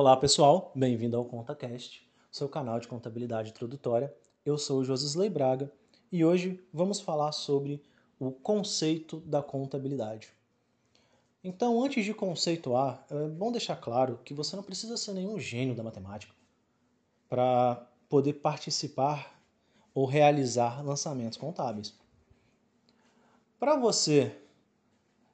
Olá pessoal, bem-vindo ao ContaCast, seu canal de contabilidade introdutória. Eu sou o Josisley Braga e hoje vamos falar sobre o conceito da contabilidade. Então, antes de conceituar, é bom deixar claro que você não precisa ser nenhum gênio da matemática para poder participar ou realizar lançamentos contábeis. Para você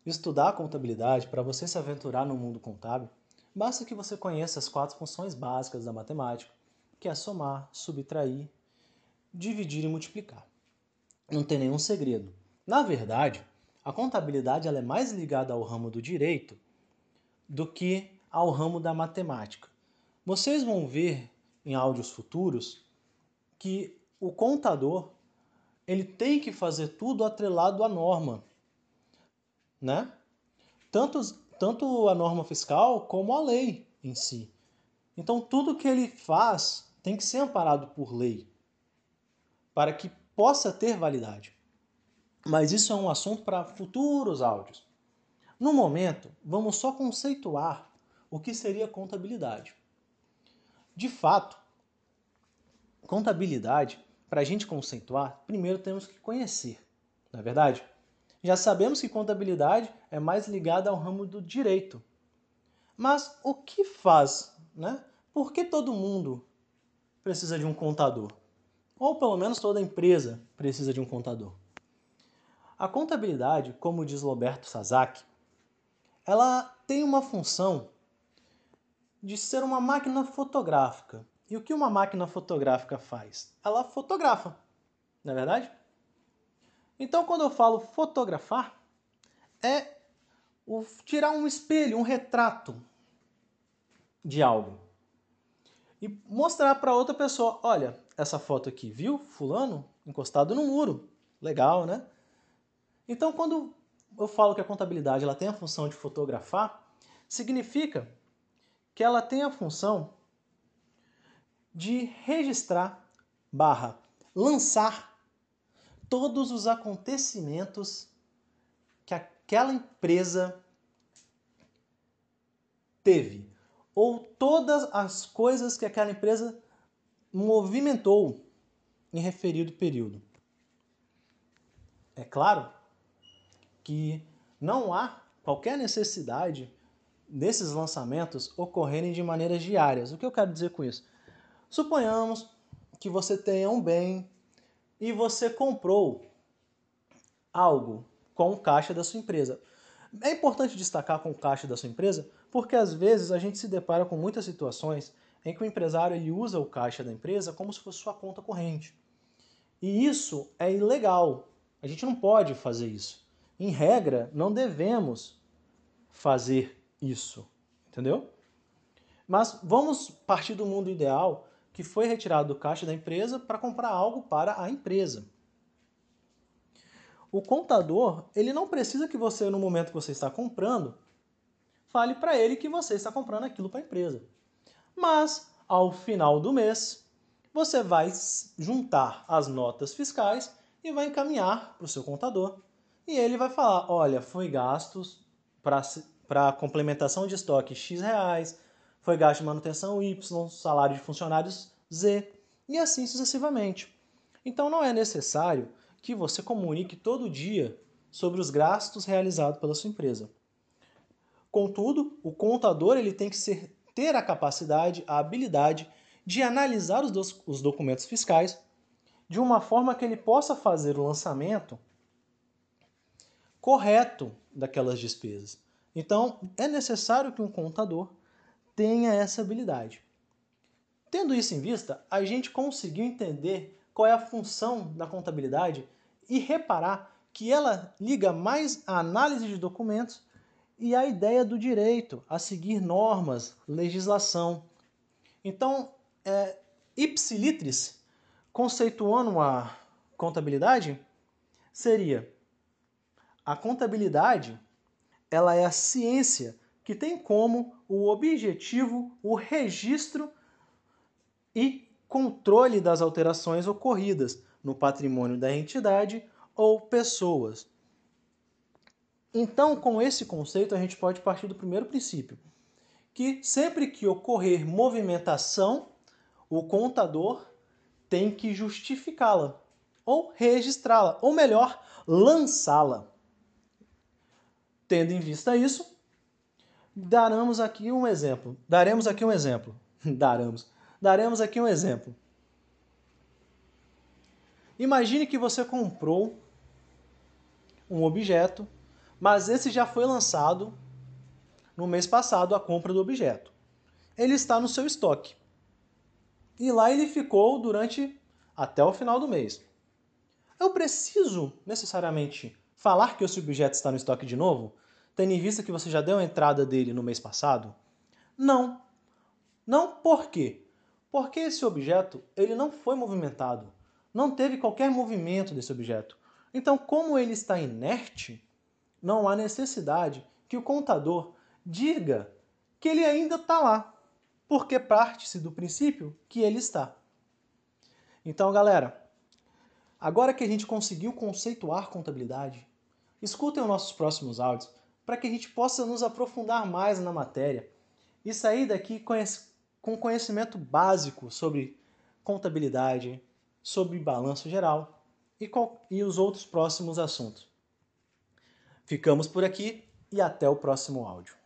estudar contabilidade, para você se aventurar no mundo contábil, basta que você conheça as quatro funções básicas da matemática, que é somar, subtrair, dividir e multiplicar. Não tem nenhum segredo. Na verdade, a contabilidade ela é mais ligada ao ramo do direito do que ao ramo da matemática. Vocês vão ver em áudios futuros que o contador ele tem que fazer tudo atrelado à norma, né? Tanto, tanto a norma fiscal como a lei em si. Então tudo que ele faz tem que ser amparado por lei para que possa ter validade. Mas isso é um assunto para futuros áudios. No momento, vamos só conceituar o que seria contabilidade. De fato, contabilidade, para a gente conceituar, primeiro temos que conhecer, não é verdade? Já sabemos que contabilidade é mais ligada ao ramo do direito. Mas o que faz, né? Por que todo mundo precisa de um contador? Ou pelo menos toda empresa precisa de um contador? A contabilidade, como diz Roberto Sasaki, ela tem uma função de ser uma máquina fotográfica. E o que uma máquina fotográfica faz? Ela fotografa, não é verdade? Então, quando eu falo fotografar, é o tirar um espelho, um retrato de algo e mostrar para outra pessoa, olha, essa foto aqui, viu? Fulano encostado no muro. Legal, né? Então, quando eu falo que a contabilidade ela tem a função de fotografar, significa que ela tem a função de registrar barra lançar todos os acontecimentos que aquela empresa teve ou todas as coisas que aquela empresa movimentou em referido período. É claro que não há qualquer necessidade desses lançamentos ocorrerem de maneiras diárias. O que eu quero dizer com isso? Suponhamos que você tenha um bem e você comprou algo com o caixa da sua empresa. É importante destacar com o caixa da sua empresa porque às vezes a gente se depara com muitas situações em que o empresário ele usa o caixa da empresa como se fosse sua conta corrente. E isso é ilegal. A gente não pode fazer isso. Em regra, não devemos fazer isso, entendeu? Mas vamos partir do mundo ideal que foi retirado do caixa da empresa para comprar algo para a empresa. O contador, ele não precisa que você, no momento que você está comprando, fale para ele que você está comprando aquilo para a empresa. Mas, ao final do mês, você vai juntar as notas fiscais e vai encaminhar para o seu contador e ele vai falar: olha, foi gastos para complementação de estoque X reais, foi gasto de manutenção Y, salário de funcionários Z, e assim sucessivamente. Então não é necessário que você comunique todo dia sobre os gastos realizados pela sua empresa. Contudo, o contador ele tem que ser, ter a capacidade, a habilidade de analisar os, os documentos fiscais de uma forma que ele possa fazer o lançamento correto daquelas despesas. Então, é necessário que um contador tenha essa habilidade. Tendo isso em vista, a gente conseguiu entender qual é a função da contabilidade e reparar que ela liga mais a análise de documentos e a ideia do direito a seguir normas, legislação. Então, é, ipsilitris, conceituando a contabilidade, seria a contabilidade, ela é a ciência que tem como o objetivo o registro e controle das alterações ocorridas no patrimônio da entidade ou pessoas. Então, com esse conceito, a gente pode partir do primeiro princípio, que sempre que ocorrer movimentação, o contador tem que justificá-la ou registrá-la, ou melhor, lançá-la. Tendo em vista isso, daremos aqui um exemplo. Daremos aqui um exemplo. Daremos. Daremos aqui um exemplo. Imagine que você comprou um objeto, mas esse já foi lançado no mês passado a compra do objeto. Ele está no seu estoque. E lá ele ficou durante até o final do mês. Eu preciso necessariamente falar que esse objeto está no estoque de novo, tendo em vista que você já deu a entrada dele no mês passado? Não. Não por quê? Porque esse objeto ele não foi movimentado. Não teve qualquer movimento desse objeto. Então, como ele está inerte, não há necessidade que o contador diga que ele ainda está lá, porque parte-se do princípio que ele está. Então, galera, agora que a gente conseguiu conceituar contabilidade, escutem os nossos próximos áudios para que a gente possa nos aprofundar mais na matéria e sair daqui com conhecimento básico sobre contabilidade, sobre balanço geral e, e os outros próximos assuntos. Ficamos por aqui e até o próximo áudio.